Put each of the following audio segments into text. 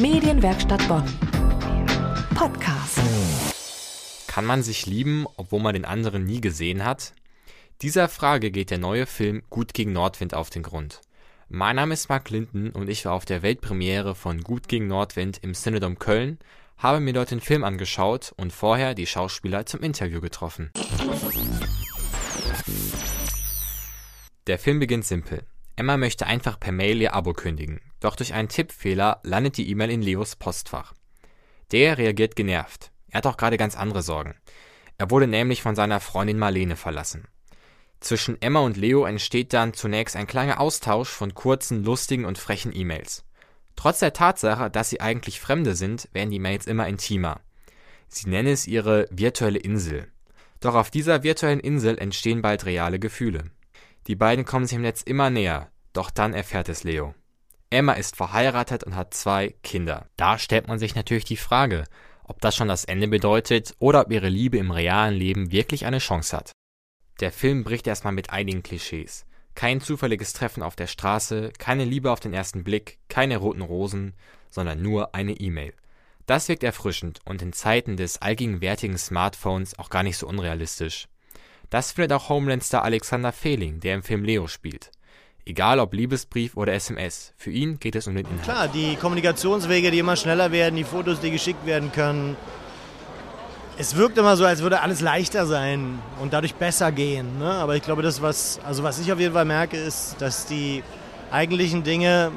Medienwerkstatt Bonn. Podcast. Kann man sich lieben, obwohl man den anderen nie gesehen hat? Dieser Frage geht der neue Film Gut gegen Nordwind auf den Grund. Mein Name ist Mark Linden und ich war auf der Weltpremiere von Gut gegen Nordwind im Cinedom Köln, habe mir dort den Film angeschaut und vorher die Schauspieler zum Interview getroffen. Der Film beginnt simpel. Emma möchte einfach per Mail ihr Abo kündigen, doch durch einen Tippfehler landet die E-Mail in Leos Postfach. Der reagiert genervt. Er hat auch gerade ganz andere Sorgen. Er wurde nämlich von seiner Freundin Marlene verlassen. Zwischen Emma und Leo entsteht dann zunächst ein kleiner Austausch von kurzen, lustigen und frechen E-Mails. Trotz der Tatsache, dass sie eigentlich Fremde sind, werden die Mails immer intimer. Sie nennen es ihre virtuelle Insel. Doch auf dieser virtuellen Insel entstehen bald reale Gefühle. Die beiden kommen sich im Netz immer näher, doch dann erfährt es Leo. Emma ist verheiratet und hat zwei Kinder. Da stellt man sich natürlich die Frage, ob das schon das Ende bedeutet oder ob ihre Liebe im realen Leben wirklich eine Chance hat. Der Film bricht erstmal mit einigen Klischees. Kein zufälliges Treffen auf der Straße, keine Liebe auf den ersten Blick, keine roten Rosen, sondern nur eine E-Mail. Das wirkt erfrischend und in Zeiten des allgegenwärtigen Smartphones auch gar nicht so unrealistisch. Das findet auch Homeland-Star Alexander Fehling, der im Film Leo spielt. Egal ob Liebesbrief oder SMS, für ihn geht es um den Inhalt. Klar, die Kommunikationswege, die immer schneller werden, die Fotos, die geschickt werden können. Es wirkt immer so, als würde alles leichter sein und dadurch besser gehen. Ne? Aber ich glaube, das, was, also was ich auf jeden Fall merke, ist, dass die eigentlichen Dinge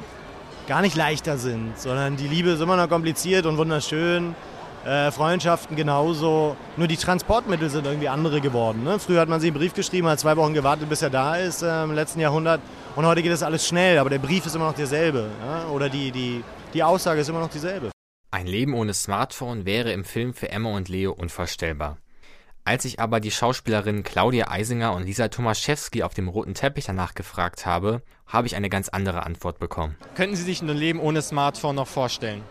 gar nicht leichter sind, sondern die Liebe ist immer noch kompliziert und wunderschön äh, Freundschaften genauso. Nur die Transportmittel sind irgendwie andere geworden. Ne? Früher hat man sich einen Brief geschrieben, hat zwei Wochen gewartet, bis er da ist äh, im letzten Jahrhundert. Und heute geht das alles schnell, aber der Brief ist immer noch derselbe. Ja? Oder die, die, die Aussage ist immer noch dieselbe. Ein Leben ohne Smartphone wäre im Film für Emma und Leo unvorstellbar. Als ich aber die Schauspielerinnen Claudia Eisinger und Lisa Tomaszewski auf dem roten Teppich danach gefragt habe, habe ich eine ganz andere Antwort bekommen. Könnten Sie sich ein Leben ohne Smartphone noch vorstellen?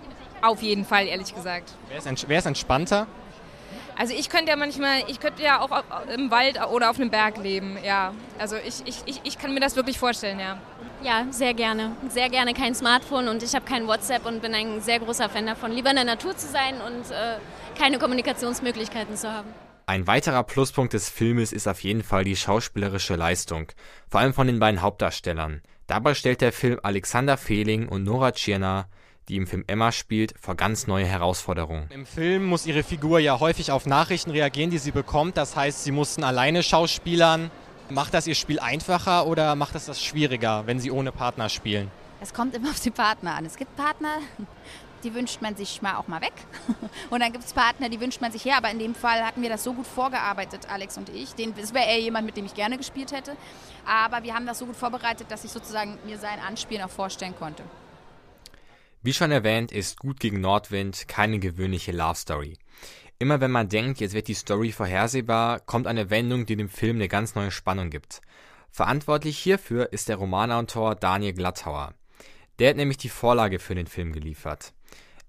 Auf jeden Fall, ehrlich gesagt. Wer ist, wer ist entspannter? Also ich könnte ja manchmal, ich könnte ja auch im Wald oder auf einem Berg leben, ja. Also ich, ich, ich, ich kann mir das wirklich vorstellen, ja. Ja, sehr gerne. Sehr gerne kein Smartphone und ich habe kein WhatsApp und bin ein sehr großer Fan davon, lieber in der Natur zu sein und äh, keine Kommunikationsmöglichkeiten zu haben. Ein weiterer Pluspunkt des Filmes ist auf jeden Fall die schauspielerische Leistung, vor allem von den beiden Hauptdarstellern. Dabei stellt der Film Alexander Fehling und Nora Tschirner die im Film Emma spielt, vor ganz neue Herausforderungen. Im Film muss ihre Figur ja häufig auf Nachrichten reagieren, die sie bekommt. Das heißt, sie mussten alleine schauspielern. Macht das ihr Spiel einfacher oder macht das das schwieriger, wenn sie ohne Partner spielen? Es kommt immer auf die Partner an. Es gibt Partner, die wünscht man sich mal auch mal weg. Und dann gibt es Partner, die wünscht man sich her. Aber in dem Fall hatten wir das so gut vorgearbeitet, Alex und ich. Den, das wäre eher jemand, mit dem ich gerne gespielt hätte. Aber wir haben das so gut vorbereitet, dass ich sozusagen mir sein Anspielen auch vorstellen konnte. Wie schon erwähnt, ist Gut gegen Nordwind keine gewöhnliche Love Story. Immer wenn man denkt, jetzt wird die Story vorhersehbar, kommt eine Wendung, die dem Film eine ganz neue Spannung gibt. Verantwortlich hierfür ist der Romanautor Daniel Glattauer. Der hat nämlich die Vorlage für den Film geliefert.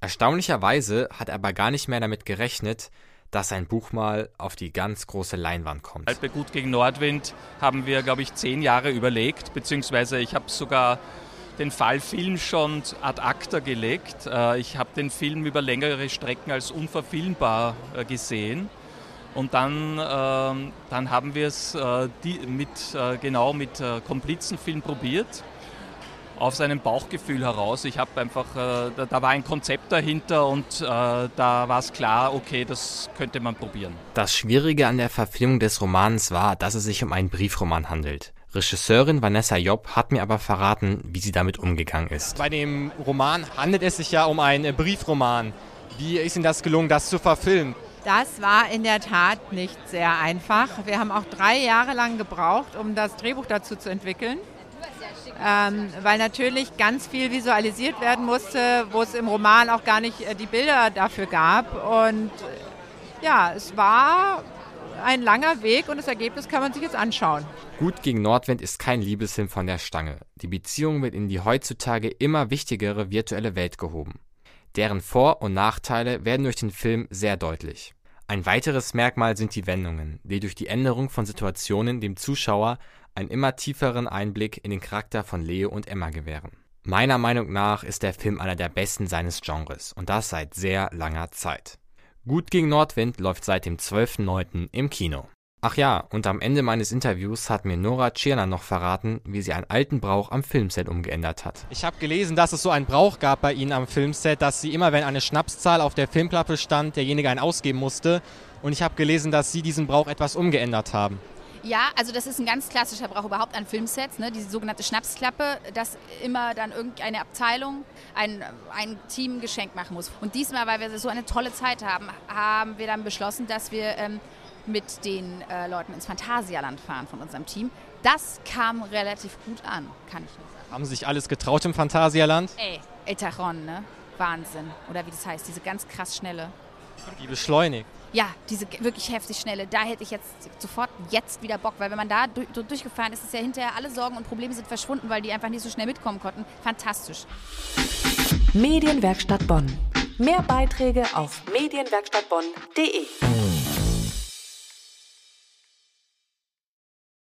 Erstaunlicherweise hat er aber gar nicht mehr damit gerechnet, dass sein Buch mal auf die ganz große Leinwand kommt. Bei Gut gegen Nordwind haben wir, glaube ich, zehn Jahre überlegt, beziehungsweise ich habe sogar den Fall schon ad acta gelegt. Äh, ich habe den Film über längere Strecken als unverfilmbar äh, gesehen. Und dann, ähm, dann haben wir es äh, mit, genau mit Komplizenfilm probiert, auf seinem Bauchgefühl heraus. Ich habe einfach, da, war ein Konzept dahinter und da war es klar, okay, das könnte man probieren. Das Schwierige an der Verfilmung des Romans war, dass es sich um einen Briefroman handelt. Regisseurin Vanessa Job hat mir aber verraten, wie sie damit umgegangen ist. Bei dem Roman handelt es sich ja um einen Briefroman. Wie ist Ihnen das gelungen, das zu verfilmen? Das war in der Tat nicht sehr einfach. Wir haben auch drei Jahre lang gebraucht, um das Drehbuch dazu zu entwickeln. Ähm, weil natürlich ganz viel visualisiert werden musste, wo es im Roman auch gar nicht äh, die Bilder dafür gab. Und ja, es war ein langer Weg und das Ergebnis kann man sich jetzt anschauen. Gut gegen Nordwind ist kein Liebesfilm von der Stange. Die Beziehung wird in die heutzutage immer wichtigere virtuelle Welt gehoben. Deren Vor- und Nachteile werden durch den Film sehr deutlich. Ein weiteres Merkmal sind die Wendungen, die durch die Änderung von Situationen dem Zuschauer einen immer tieferen Einblick in den Charakter von Leo und Emma gewähren. Meiner Meinung nach ist der Film einer der besten seines Genres und das seit sehr langer Zeit. Gut gegen Nordwind läuft seit dem 12.09. im Kino. Ach ja, und am Ende meines Interviews hat mir Nora Tschirner noch verraten, wie sie einen alten Brauch am Filmset umgeändert hat. Ich habe gelesen, dass es so einen Brauch gab bei Ihnen am Filmset, dass Sie immer, wenn eine Schnapszahl auf der Filmklappe stand, derjenige einen ausgeben musste. Und ich habe gelesen, dass Sie diesen Brauch etwas umgeändert haben. Ja, also das ist ein ganz klassischer Brauch überhaupt an Filmsets, ne? diese sogenannte Schnapsklappe, dass immer dann irgendeine Abteilung ein, ein Team Geschenk machen muss. Und diesmal, weil wir so eine tolle Zeit haben, haben wir dann beschlossen, dass wir ähm, mit den äh, Leuten ins Phantasialand fahren von unserem Team. Das kam relativ gut an, kann ich nur sagen. Haben Sie sich alles getraut im Phantasialand? Ey, Etaron, ne? Wahnsinn. Oder wie das heißt, diese ganz krass schnelle. Wie beschleunigt. Ja, diese wirklich heftig schnelle. Da hätte ich jetzt sofort jetzt wieder Bock, weil wenn man da durch, durchgefahren ist, ist ja hinterher alle Sorgen und Probleme sind verschwunden, weil die einfach nicht so schnell mitkommen konnten. Fantastisch. Medienwerkstatt Bonn. Mehr Beiträge auf medienwerkstattbonn.de.